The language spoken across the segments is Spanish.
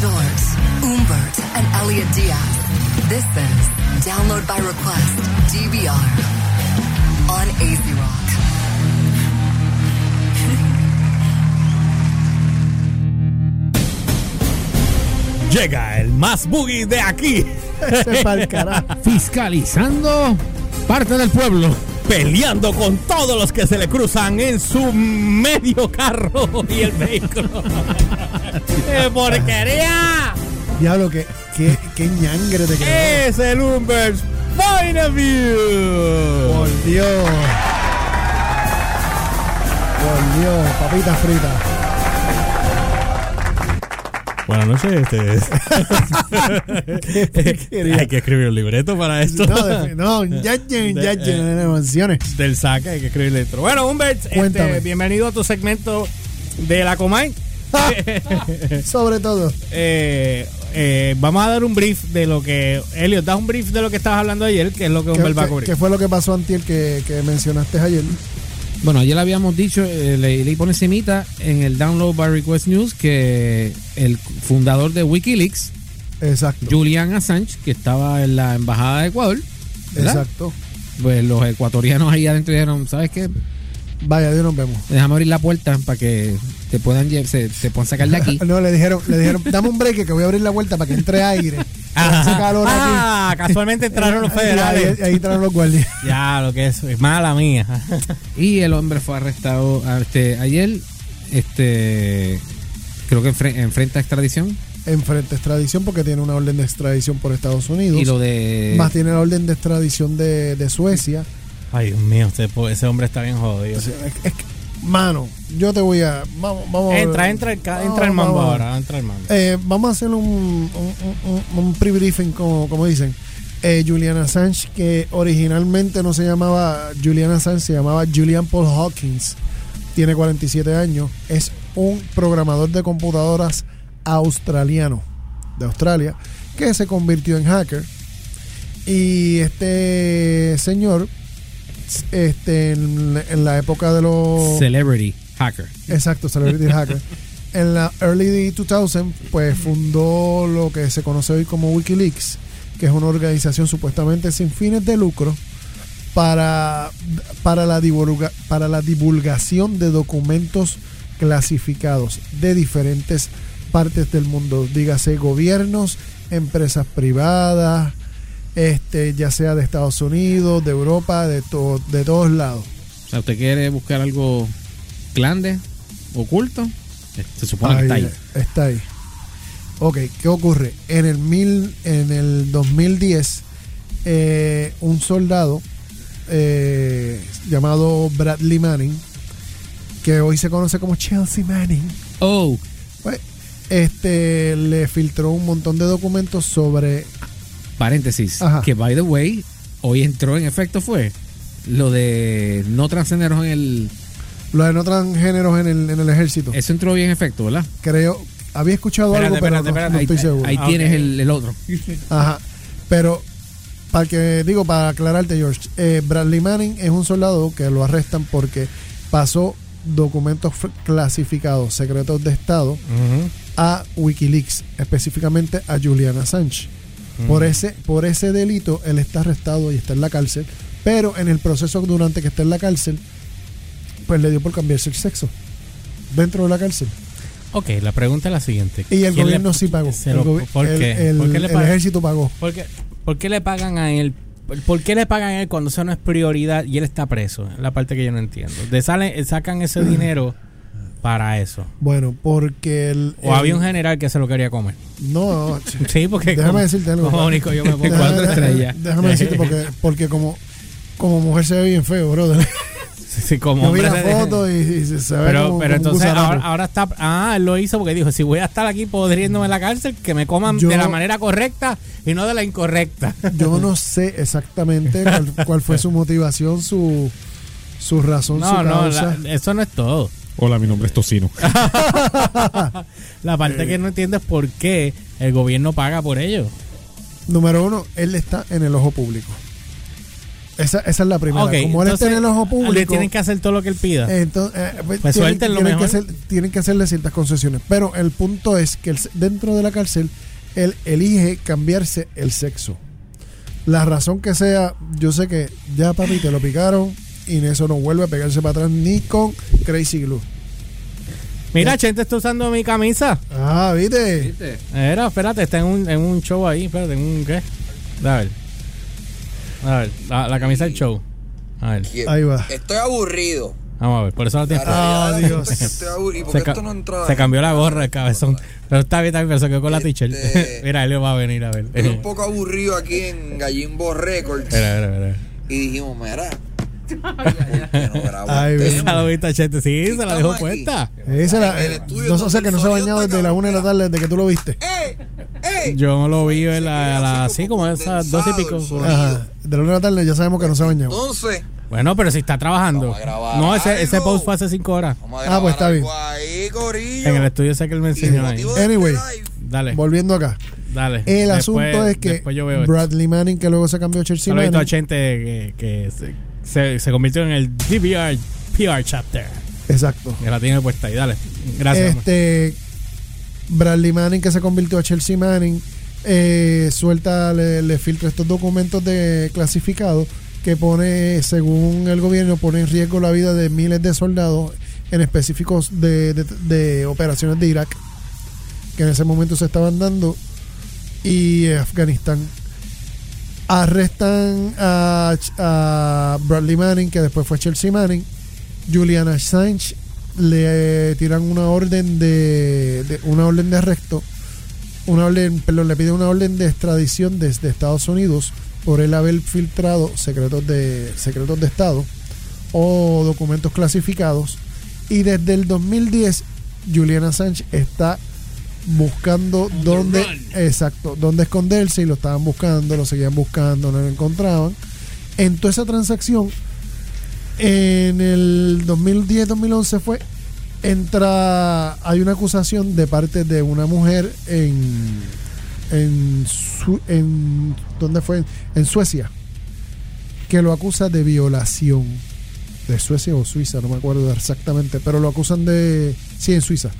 George, Umbert, and Elliot Diaz. This is Download by Request, DBR, on AZ Rock. Llega el más boogie de aquí. Fiscalizando parte del pueblo. Peleando con todos los que se le cruzan en su medio carro y el vehículo. ¡Qué porquería! Diablo, que, que, que ñangre te quedó. Es el Umber's Point of View. Por Dios. Por Dios, papitas fritas. Buenas noches. Este? Hay que escribir un libreto para esto. No, no, ya ya lleno de emociones. Del saque hay que escribir dentro. Bueno, Humbert, este, bienvenido a tu segmento de la Comay. Sobre todo. Eh, eh, vamos a dar un brief de lo que. Elliot, das un brief de lo que estabas hablando ayer, que es lo que ¿Qué, Humbert va a cubrir. qué fue lo que pasó antier que, que mencionaste ayer? Bueno, ayer le habíamos dicho, eh, le leí por encimita en el Download by Request News que el fundador de Wikileaks, Exacto. Julian Assange, que estaba en la embajada de Ecuador, ¿verdad? Exacto. pues los ecuatorianos ahí adentro dijeron, ¿sabes qué? Vaya, Dios nos vemos. Déjame abrir la puerta para que te puedan, se, te puedan sacar de aquí. No, le dijeron, le dijeron, dame un break que voy a abrir la vuelta para que entre aire. Hace calor aquí. Ah, casualmente entraron los ahí, federales. ahí entraron los guardias. Ya, lo que es, es mala mía. Y el hombre fue arrestado este, ayer, este creo que enfre- enfrenta extradición. Enfrente extradición porque tiene una orden de extradición por Estados Unidos. Y lo de... Más tiene la orden de extradición de, de Suecia. Ay, Dios mío, ese, ese hombre está bien jodido. Es, es que, mano, yo te voy a. Vamos, vamos a- Entra, entra, el, vamos, entra el mambo vamos. ahora, entra el mambo. Eh, vamos a hacer un, un, un, un pre-briefing, como, como dicen. Eh, Julian Assange, que originalmente no se llamaba Julian Assange, se llamaba Julian Paul Hawkins. Tiene 47 años. Es un programador de computadoras australiano de Australia que se convirtió en hacker. Y este señor, este, en, en la época de los. Celebrity Hacker. Exacto, Celebrity Hacker. En la early 2000, pues fundó lo que se conoce hoy como Wikileaks, que es una organización supuestamente sin fines de lucro para, para, la, divulga- para la divulgación de documentos clasificados de diferentes partes del mundo, dígase gobiernos, empresas privadas, este, ya sea de Estados Unidos, de Europa, de, to- de todos lados. O sea, usted quiere buscar algo grande, oculto, eh, se supone que está ahí. Está ahí. Ok, ¿qué ocurre? En el, mil, en el 2010, eh, un soldado eh, llamado Bradley Manning, que hoy se conoce como Chelsea Manning, Oh, pues, este, le filtró un montón de documentos sobre... paréntesis, Ajá. que by the way, hoy entró en efecto fue lo de no transgéneros en el... Los de no transgéneros en el, en el ejército. Eso entró bien en efecto, ¿verdad? Creo, había escuchado Espérate, algo, pero espérate, no- espérate. no, ahí estoy seguro. ahí Ah, tienes el, el otro. Ajá. Pero, para que, digo, para aclararte, George, eh, Bradley Manning es un soldado que lo arrestan porque pasó documentos clasificados, secretos de Estado, a Wikileaks, específicamente a Julian Assange. Por, ese, por ese delito, él está arrestado y está en la cárcel, pero en el proceso durante que está en la cárcel, pues le dio por cambiarse el sexo dentro de la cárcel. Ok, la pregunta es la siguiente. Y el ¿Quién le- gobierno sí pagó. se El, ¿Por el- qué? el- ¿Por qué le el pagan? ejército pagó. ¿Por qué, por qué le pagan a él? ¿Por qué le pagan a él cuando eso no es prioridad y él está preso? Es la parte que yo no entiendo. De sale, sacan ese dinero para eso. Bueno, porque el... O el- había un general que se lo quería comer. No, Sí, porque Déjame como- decirte algo. como único yo me pongo Déjame- cuatro estrellas. Déjame decirte porque, porque como, como mujer se ve bien feo, brother. Sí, como Yo vi la de- foto y, y se, se ve Pero, como, pero como entonces ahora, ahora está. Ah, él lo hizo porque dijo: si voy a estar aquí podriéndome en la cárcel, que me coman Yo- de la manera correcta y no de la incorrecta. Yo no sé exactamente cuál, cuál fue su motivación, su, su razón, No, su no, causa. la- eso no es todo. Hola, mi nombre es Tocino. La parte que no entiendo es por qué el gobierno paga por ello. Número uno, él está en el ojo público. Esa, esa es la primera. Como él está en el ojo Le público, tienen que hacer todo lo que él pida. entonces, eh, pues, Pues tienen, que mejor. hacer- tienen que hacerle ciertas concesiones. Pero el punto es que él- dentro de la cárcel, él elige cambiarse el sexo. La razón que sea, yo sé que ya papi te lo picaron y en eso no vuelve a pegarse para atrás ni con Crazy Glue. Mira, Chente está usando mi camisa. Ah, ¿viste? ¿Viste? Era, espérate, está en un, en un show ahí. Espérate, en un qué. A ver. A ver, la, la camisa del show. A ver, Ahí va. Estoy aburrido. vamos a ver. Por eso la tienes. Ah, la Dios. estoy aburrido. Se, esto no entra. se cambió la gorra, el cabezón. Pero está bien, está bien, pero se quedó con la t-shirt. Este- Mira, él va a venir a ver. Estoy un poco aburrido aquí en Gallimbo Records. Mira, mira, mira. Y dijimos, mira. ¿Por qué no grabo Ay, ve. tema? Esa lo viste, Chente. Sí, se la dejó aquí. puesta. Esa el eh, estudio no, o sea que no se ha el bañado desde las una de la tarde desde que tú lo viste. ¡Ey! ¡Ey! Yo lo vi a Se la, queda a la- así como esas dos y pico. el Ajá. De la una de la tarde ya sabemos que no se ha bañado. Entonces, Bueno, pero si está trabajando. Vamos a grabar No, ese, ese post fue hace cinco horas. vamos a Ah, pues está bien. ahí. En el estudio sé que él me el enseñó ahí. este Anyway. live, Dale, Volviendo acá. dale. El Después- asunto es que después yo veo esto. Bradley Manning, que luego se cambió a Chelsea Saludito a Manning. Chente que, que se, se convirtió en el DVR PR chapter. Exacto. Que la tiene puesta ahí. Dale. Gracias. Este Bradley Manning que se convirtió a Chelsea Manning eh, suelta le, le filtra estos documentos de clasificados que pone según el gobierno pone en riesgo la vida de miles de soldados en específicos de, de- de operaciones de Irak que en ese momento se estaban dando y Afganistán arrestan a, Bradley Manning que después fue Chelsea Manning. Julian Assange le tiran una orden de, una orden de arresto, una orden, perdón, le piden una orden de extradición desde Estados Unidos por él haber filtrado secretos de secretos de Estado o documentos clasificados. Y desde el 2010 Julian Assange está buscando dónde exacto, dónde esconderse y lo estaban buscando, lo seguían buscando, no lo encontraban. En toda esa transacción en el 2010-2011 fue entra hay una acusación de parte de una mujer en en, Su- en ¿dónde fue? En Suecia que lo acusa de violación de Suecia o Suiza, no me acuerdo exactamente, pero lo acusan de sí en Suiza.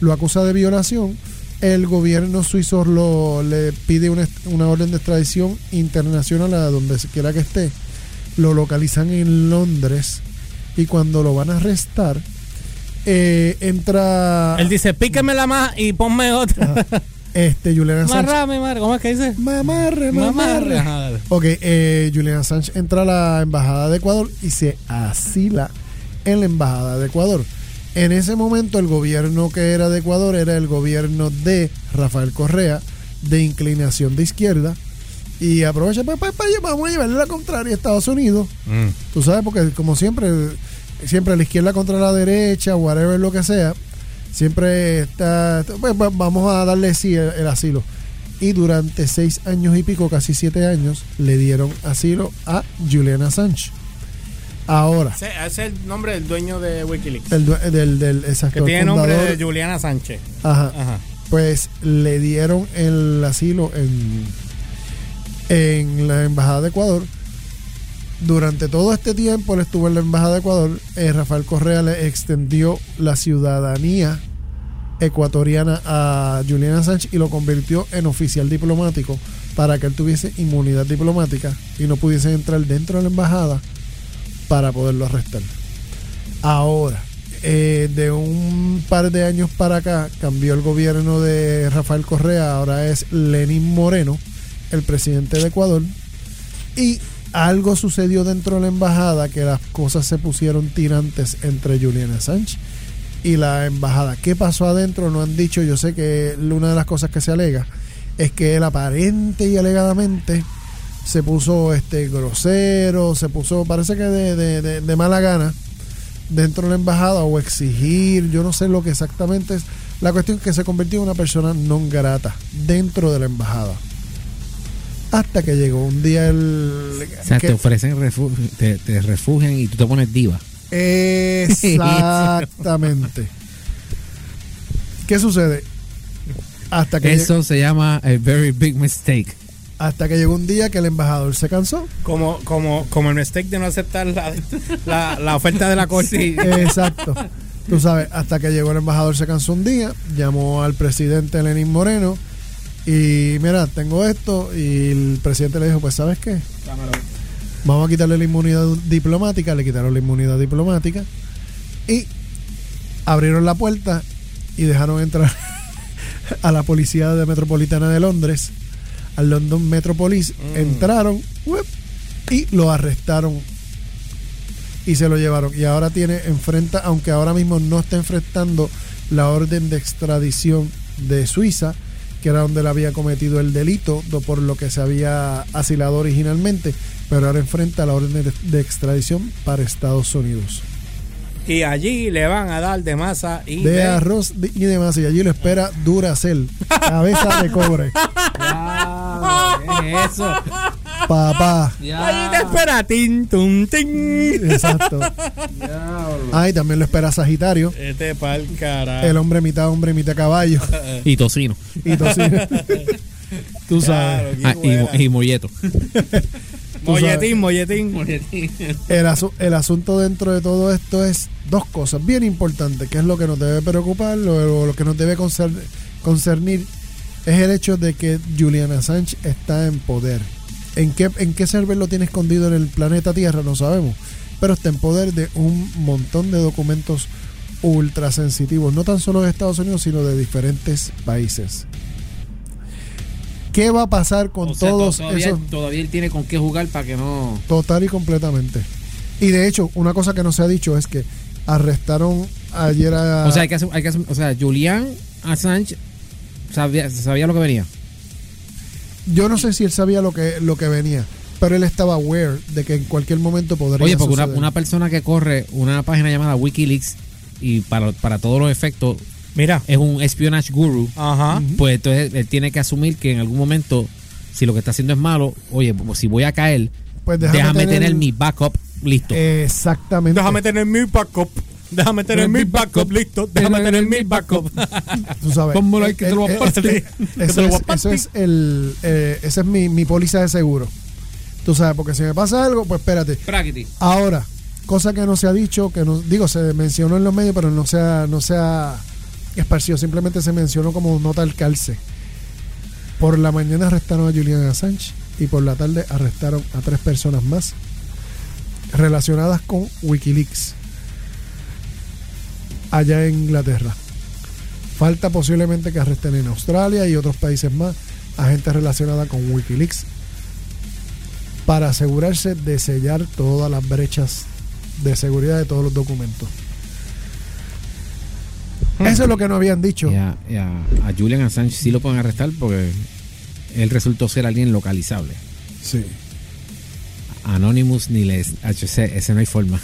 Lo acusa de violación. El gobierno suizo lo, le pide una, una orden de extradición internacional a donde quiera que esté lo localizan en Londres y cuando lo van a arrestar eh, entra Él dice, píquemela más y ponme otra. este Julian Assange Marrame, mar. ¿Cómo es que dice? mamarre Mamarre. Ajá, ok eh, Julian Assange entra a la embajada de Ecuador y se asila en la embajada de Ecuador en ese momento el gobierno que era de Ecuador era el gobierno de Rafael Correa de inclinación de izquierda y aprovecha pues, pues, pues, vamos a llevarle la contraria a Estados Unidos Mm. Tú sabes, porque como siempre, siempre la izquierda contra la derecha, whatever lo que sea, siempre está, pues, pues, vamos a darle sí el, el asilo. Y durante seis años y pico, casi siete años, le dieron asilo a Julian Assange. Ahora, Ese ese es el nombre del dueño de Wikileaks. el due- del, del exacto, que el tiene nombre fundador, de Juliana Sánchez. ajá, Ajá. pues le dieron el asilo en, en la embajada de Ecuador. Durante todo este tiempo él estuvo en la embajada de Ecuador. eh, Rafael Correa le extendió la ciudadanía ecuatoriana a Julian Assange y lo convirtió en oficial diplomático para que él tuviese inmunidad diplomática y no pudiese entrar dentro de la embajada para poderlo arrestar. Ahora, eh, de un par de años para acá, cambió el gobierno de Rafael Correa, ahora es Lenín Moreno, el presidente de Ecuador, y algo sucedió dentro de la embajada que las cosas se pusieron tirantes entre Julian Assange y la embajada. ¿Qué pasó adentro? No han dicho, yo sé que una de las cosas que se alega es que él aparente y alegadamente se puso este grosero, se puso, parece que de, de- de- de mala gana dentro de la embajada o exigir, yo no sé lo que exactamente es. La cuestión es que se convirtió en una persona non grata dentro de la embajada. Hasta que llegó un día el... O sea, que- te ofrecen refugio, te, te refugian y tú te pones diva. Exactamente. ¿Qué sucede? Hasta que Eso se llama a very big mistake. Hasta que llegó un día que el embajador se cansó. Como, como, como el mistake de no aceptar la, la, la oferta de la corte. Exacto. Tú sabes, hasta que llegó el embajador se cansó un día, llamó al presidente Lenín Moreno y mira, tengo esto y el presidente le dijo, pues sabes qué, vamos a quitarle la inmunidad diplomática, le quitaron la inmunidad diplomática y abrieron la puerta y dejaron entrar a la policía de metropolitana de Londres, al London Metropolis, entraron ¡whip! y lo arrestaron y se lo llevaron. Y ahora tiene, enfrenta, aunque ahora mismo no está enfrentando la orden de extradición de Suiza, que era donde él había cometido el delito por lo que se había asilado originalmente, pero ahora enfrenta la orden de, de extradición para Estados Unidos. Y allí le van a dar de masa y De de- arroz de- y demás, y allí lo espera Duracel, cabeza de cobre. Diablo, ¿qué es eso? Papá. Allí te espera tin, tum, tin. Exacto. Diablo. Ah, y también lo espera Sagitario, Este pa'l carajo. el hombre mitad hombre, mitad caballo. Y tocino. Y tocino. Tú sabes. Claro, Ah, qué buena. y, y molleto. molletín, molletín. El, asu- el asunto dentro de todo esto es dos cosas bien importantes, que es lo que nos debe preocupar, lo, lo que nos debe concer- concernir, es el hecho de que Julian Assange está en poder. ¿En qué, ¿En qué server lo tiene escondido en el planeta Tierra? No sabemos. Pero está en poder de un montón de documentos ultra sensitivos, no tan solo de Estados Unidos, sino de diferentes países. ¿Qué va a pasar con O sea, todos todavía, esos... todavía él tiene con qué jugar para que no. Total y completamente. Y de hecho, una cosa que no se ha dicho es que arrestaron ayer a. O sea, hay que hacer, hay que hacer- o sea, Julian Assange sabía, sabía lo que venía. yo no sé si él sabía lo que, lo que venía, pero él estaba aware de que en cualquier momento podría Oye, porque una, persona que corre una página llamada WikiLeaks y para, para todos los efectos Mira. es un espionage guru, Ajá. pues entonces él tiene que asumir que en algún momento, si lo que está haciendo es malo, oye, pues, si voy a caer, Pues déjame déjame, tener- tener, mi backup listo. Exactamente. Déjame tener mi backup. Déjame tener mi backup listo. Déjame tener mi backup. Tú sabes. Pónmelo ahí que te lo voy a Eh, eh, partir. Que Eso te lo es, eso es el. eh, esa es mi, mi póliza de seguro. Tú sabes, porque si me pasa algo, pues espérate. Ahora, cosa que no se ha dicho, que no, digo, se mencionó en los medios, pero no se ha, no se ha esparcido, simplemente se mencionó como nota al calce. Por la mañana arrestaron a Julian Assange y por la tarde arrestaron a tres personas más relacionadas con Wikileaks allá en Inglaterra. Falta posiblemente que arresten en Australia y otros países más a gente relacionada con Wikileaks para asegurarse de sellar todas las brechas de seguridad de todos los documentos. Eso es lo que no habían dicho. Y a, y a- a Julian Assange sí lo pueden arrestar porque él resultó ser alguien localizable. Sí. Anonymous ni les HC, ese no hay forma.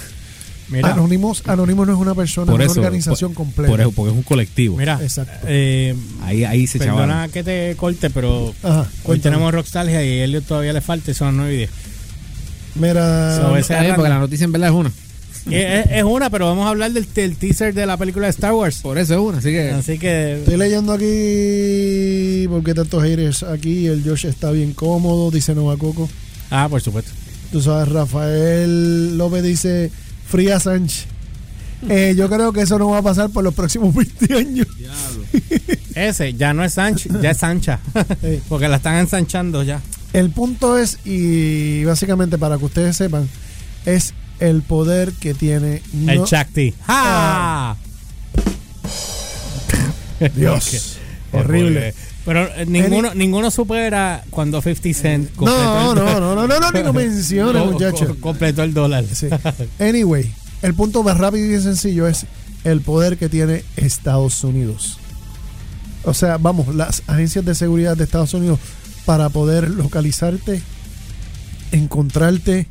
Mira. Anonymous, Anonymous no es una persona, Por es eso, una organización por- completa. Por eso, porque es un colectivo. Mira. Exacto. eh, Ahí, ahí se perdona chaval. que te corte, pero Ajá, hoy cuéntame. tenemos Rockstalgia y a Elliot todavía le falta y son las 9 y 10. Mira, So, ese- bien, porque la noticia en verdad es una. Y es, es una, pero vamos a hablar del, del teaser de la película de Star Wars. Por eso es una, así que. Así que estoy leyendo aquí porque tantos haters aquí. El Josh está bien cómodo, dice Nova Coco. Ah, por supuesto. Tú sabes, Rafael López dice Fría Sánchez. Eh, yo creo que eso no va a pasar por los próximos 20 años. Ese ya no es Sancha, ya es Sancha. Sí. Porque la están ensanchando ya. El punto es, y básicamente para que ustedes sepan, es el poder que tiene El no- Shakti. ¡Ja! Dios. Qué Horrible. Pero eh, ninguno, ninguno supera cuando 50 Cent completó No, el no, dólar. no, no, no, no, ni lo menciona, muchacho. co- completó el dólar. Sí. Anyway, el punto más rápido y bien sencillo es el poder que tiene Estados Unidos. O sea, vamos, las agencias de seguridad de Estados Unidos para poder localizarte, encontrarte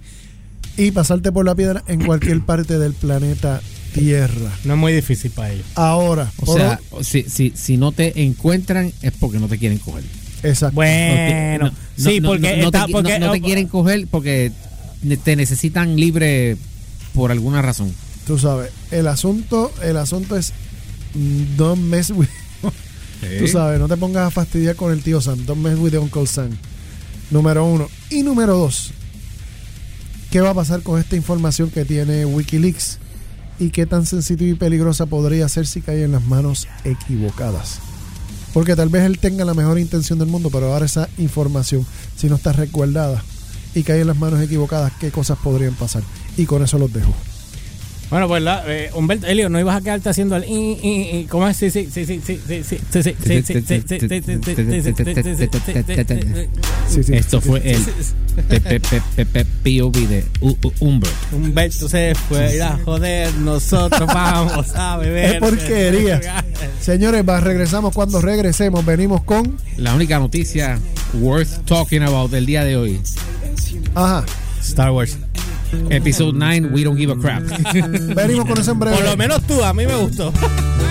y pasarte por la piedra en cualquier parte del planeta Tierra. No es muy difícil para ellos. Ahora, O sea, si, si, si no te encuentran es porque no te quieren coger. exacto. Bueno, No te- sí, no- porque, no, está, te, porque no- no te quieren coger porque te necesitan libre por alguna razón. Tú sabes, el asunto, el asunto es mm, don't mess with Tú sabes, no te pongas a fastidiar con el tío Sam. Don't mess with Uncle Sam. Número uno. Y número dos. ¿Qué va a pasar con esta información que tiene Wikileaks? ¿Y qué tan sensitiva y peligrosa podría ser si cae en las manos equivocadas? Porque tal vez él tenga la mejor intención del mundo, pero ahora esa información, si no está resguardada y cae en las manos equivocadas, ¿qué cosas podrían pasar? Y con eso los dejo. Bueno, pues la, eh, Humberto, Elio, no ibas a quedarte haciendo el i, i, i, ¿cómo es? Sí, sí, sí, sí, sí, sí, sí, sí, sí, sí, sí, sí, sí, sí, sí, sí, sí, sí, Sí, sí. Esto fue el POV de U- U- Humbert. Humberto se fue a ir a joder, nosotros vamos a beber. Es porquería. Señores, va, regresamos cuando regresemos. Venimos con. La única noticia worth talking about del día de hoy. Ajá. Star Wars. Episode 9, We Don't Give a Crap. Venimos con eso en breve. Por lo menos tú, a mí me gustó.